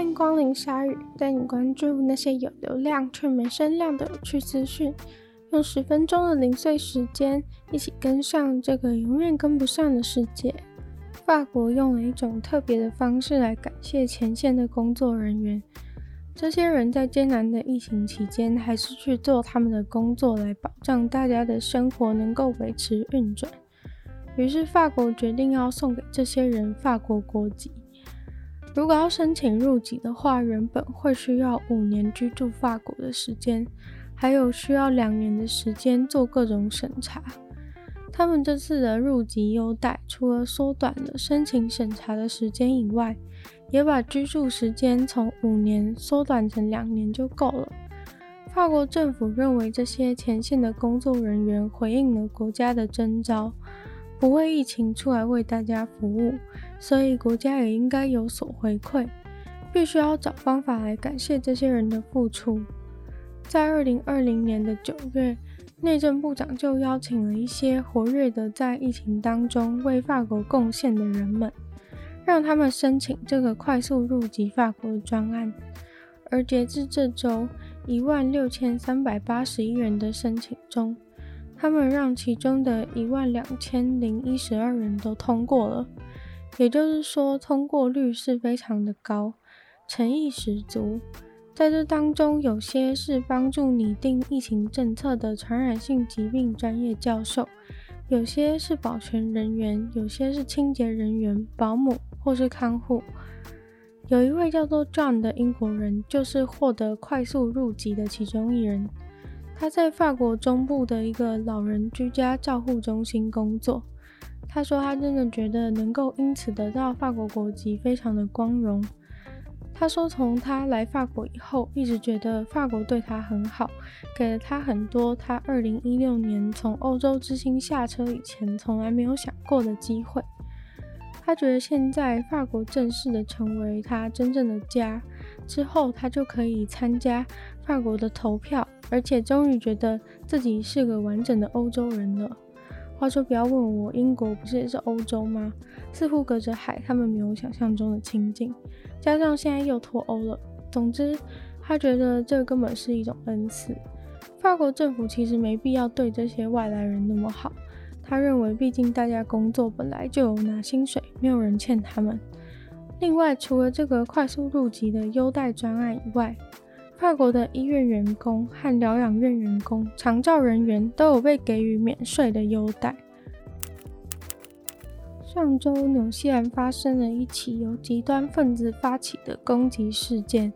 欢迎光临鲨鱼，带你关注那些有流量却没声量的有趣资讯。用十分钟的零碎时间，一起跟上这个永远跟不上的世界。法国用了一种特别的方式来感谢前线的工作人员。这些人在艰难的疫情期间，还是去做他们的工作，来保障大家的生活能够维持运转。于是，法国决定要送给这些人法国国籍。如果要申请入籍的话，原本会需要五年居住法国的时间，还有需要两年的时间做各种审查。他们这次的入籍优待，除了缩短了申请审查的时间以外，也把居住时间从五年缩短成两年就够了。法国政府认为这些前线的工作人员回应了国家的征召，不为疫情出来为大家服务，所以国家也应该有所回馈，必须要找方法来感谢这些人的付出。在二零二零年的九月，内政部长就邀请了一些活跃的在疫情当中为法国贡献的人们。让他们申请这个快速入籍法国的专案，而截至这周一万六千三百八十一人的申请中，他们让其中的一万两千零一十二人都通过了，也就是说通过率是非常的高，诚意十足。在这当中，有些是帮助拟定疫情政策的传染性疾病专业教授，有些是保全人员，有些是清洁人员、保姆。或是看护，有一位叫做 John 的英国人，就是获得快速入籍的其中一人。他在法国中部的一个老人居家照护中心工作。他说，他真的觉得能够因此得到法国国籍，非常的光荣。他说，从他来法国以后，一直觉得法国对他很好，给了他很多他2016年从欧洲之星下车以前从来没有想过的机会。他觉得现在法国正式的成为他真正的家，之后他就可以参加法国的投票，而且终于觉得自己是个完整的欧洲人了。话说，不要问我，英国不是也是欧洲吗？似乎隔着海，他们没有想象中的亲近，加上现在又脱欧了。总之，他觉得这根本是一种恩赐。法国政府其实没必要对这些外来人那么好。他认为，毕竟大家工作本来就有拿薪水，没有人欠他们。另外，除了这个快速入籍的优待专案以外，法国的医院员工和疗养院员工、长照人员都有被给予免税的优待。上周，纽西兰发生了一起由极端分子发起的攻击事件，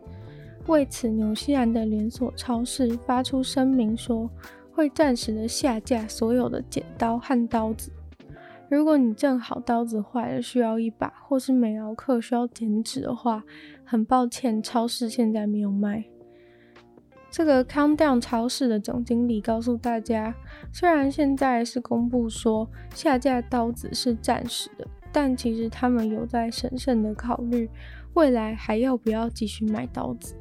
为此，纽西兰的连锁超市发出声明说，会暂时的下架所有的剪刀和刀子。如果你正好刀子坏了需要一把，或是美劳课需要剪纸的话，很抱歉，超市现在没有卖。这个 Countdown 超市的总经理告诉大家，虽然现在是公布说下架刀子是暂时的，但其实他们有在审慎的考虑未来还要不要继续卖刀子。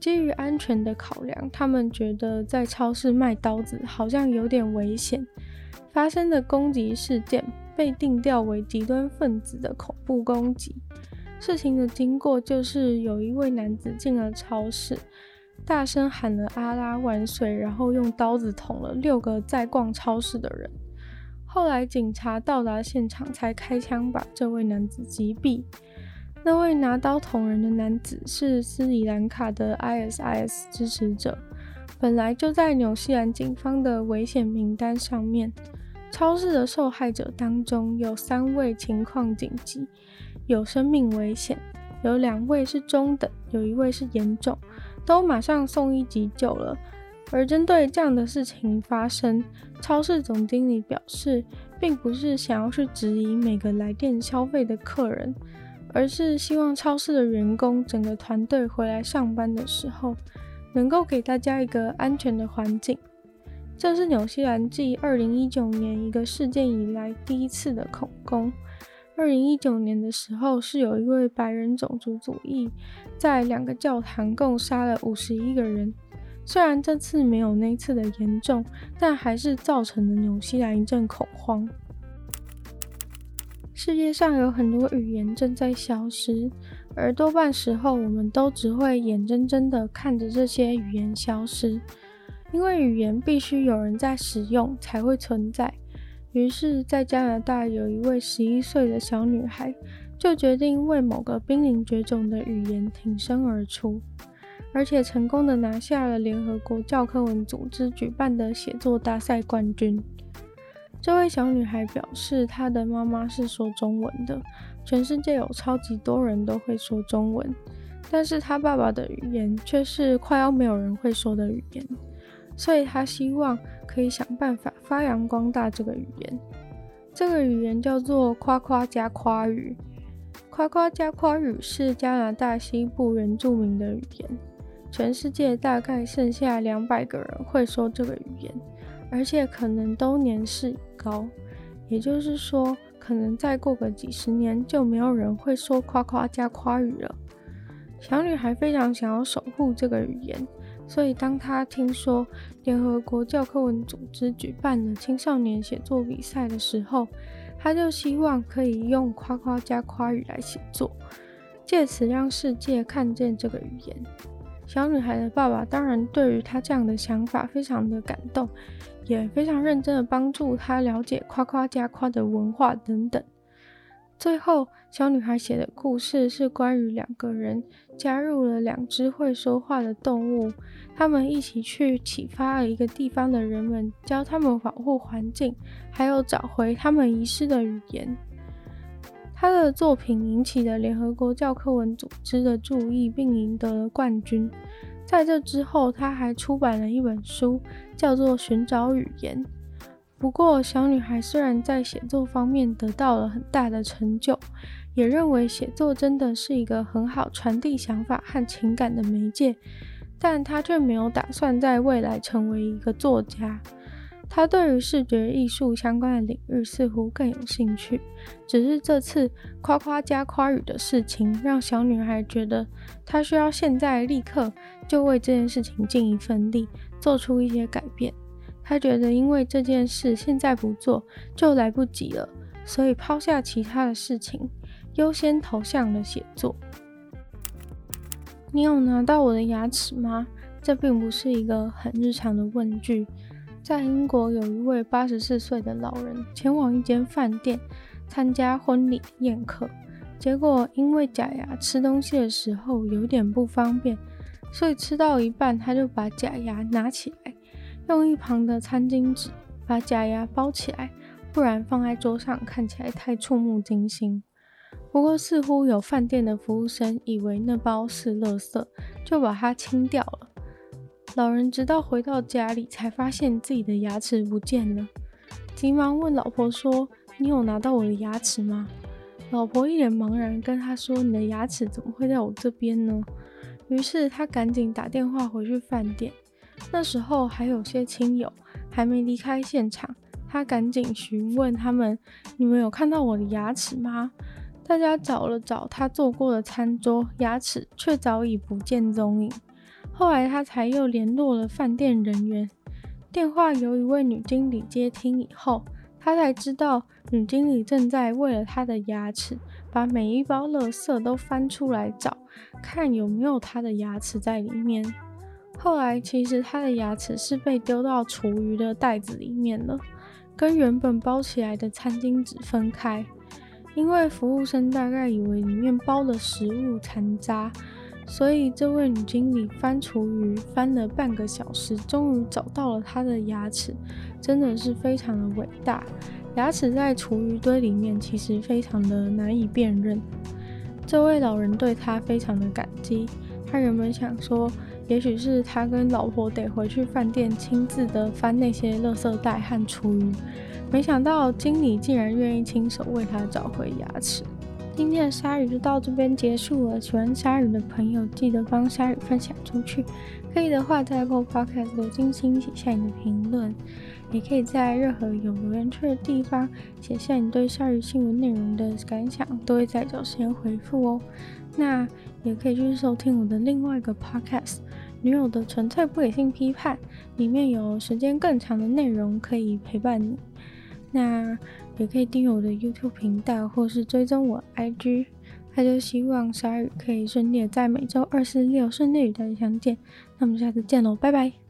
基于安全的考量，他们觉得在超市卖刀子好像有点危险。发生的攻击事件被定调为极端分子的恐怖攻击。事情的经过就是有一位男子进了超市，大声喊了“阿拉万岁”，然后用刀子捅了六个在逛超市的人。后来警察到达现场，才开枪把这位男子击毙。那位拿刀捅人的男子是斯里兰卡的 ISIS 支持者，本来就在纽西兰警方的危险名单上面。超市的受害者当中有三位情况紧急，有生命危险；有两位是中等，有一位是严重，都马上送医急救了。而针对这样的事情发生，超市总经理表示，并不是想要去质疑每个来店消费的客人。而是希望超市的员工整个团队回来上班的时候，能够给大家一个安全的环境。这是纽西兰继二零一九年一个事件以来第一次的恐攻。二零一九年的时候，是有一位白人种族主义在两个教堂共杀了五十一个人。虽然这次没有那次的严重，但还是造成了纽西兰一阵恐慌。世界上有很多语言正在消失，而多半时候我们都只会眼睁睁地看着这些语言消失，因为语言必须有人在使用才会存在。于是，在加拿大有一位十一岁的小女孩，就决定为某个濒临绝种的语言挺身而出，而且成功地拿下了联合国教科文组织举办的写作大赛冠军。这位小女孩表示，她的妈妈是说中文的，全世界有超级多人都会说中文，但是她爸爸的语言却是快要没有人会说的语言。所以他希望可以想办法发扬光大这个语言。这个语言叫做夸夸加夸语。夸夸加夸语是加拿大西部原住民的语言。全世界大概剩下两百个人会说这个语言，而且可能都年事已高。也就是说，可能再过个几十年，就没有人会说夸夸加夸语了。小女孩非常想要守护这个语言。所以，当他听说联合国教科文组织举办了青少年写作比赛的时候，他就希望可以用夸夸加夸语来写作，借此让世界看见这个语言。小女孩的爸爸当然对于她这样的想法非常的感动，也非常认真的帮助她了解夸夸加夸的文化等等。最后，小女孩写的故事是关于两个人加入了两只会说话的动物，他们一起去启发了一个地方的人们，教他们保护环境，还有找回他们遗失的语言。他的作品引起了联合国教科文组织的注意，并赢得了冠军。在这之后，他还出版了一本书，叫做《寻找语言》。不过，小女孩虽然在写作方面得到了很大的成就，也认为写作真的是一个很好传递想法和情感的媒介，但她却没有打算在未来成为一个作家。她对于视觉艺术相关的领域似乎更有兴趣，只是这次夸夸加夸语的事情让小女孩觉得她需要现在立刻就为这件事情尽一份力，做出一些改变。他觉得，因为这件事现在不做就来不及了，所以抛下其他的事情，优先投向了写作。你有拿到我的牙齿吗？这并不是一个很日常的问句。在英国，有一位八十四岁的老人前往一间饭店参加婚礼宴客，结果因为假牙吃东西的时候有点不方便，所以吃到一半他就把假牙拿起来。用一旁的餐巾纸把假牙包起来，不然放在桌上看起来太触目惊心。不过，似乎有饭店的服务生以为那包是垃圾，就把它清掉了。老人直到回到家里才发现自己的牙齿不见了，急忙问老婆说：“你有拿到我的牙齿吗？”老婆一脸茫然跟他说：“你的牙齿怎么会在我这边呢？”于是他赶紧打电话回去饭店。那时候还有些亲友还没离开现场，他赶紧询问他们：“你们有看到我的牙齿吗？”大家找了找他坐过的餐桌，牙齿却早已不见踪影。后来他才又联络了饭店人员，电话由一位女经理接听以后，他才知道女经理正在为了他的牙齿，把每一包垃圾都翻出来找，看有没有他的牙齿在里面。后来，其实他的牙齿是被丢到厨余的袋子里面了，跟原本包起来的餐巾纸分开。因为服务生大概以为里面包了食物残渣，所以这位女经理翻厨余翻了半个小时，终于找到了他的牙齿，真的是非常的伟大。牙齿在厨余堆里面，其实非常的难以辨认。这位老人对他非常的感激，他原本想说。也许是他跟老婆得回去饭店亲自的翻那些垃圾袋和厨余，没想到经理竟然愿意亲手为他找回牙齿。今天的鲨鱼就到这边结束了，喜欢鲨鱼的朋友记得帮鲨鱼分享出去，可以的话在 Apple Podcast 留星星写下你的评论，也可以在任何有留言区的地方写下你对鲨鱼新闻内容的感想，都会在找时间回复哦。那也可以去收听我的另外一个 podcast《女友的纯粹不理性批判》，里面有时间更长的内容可以陪伴你。那也可以订阅我的 YouTube 频道，或是追踪我 IG。那就希望鲨鱼可以顺利的在每周二、四、六顺利与大家相见。那我们下次见喽，拜拜。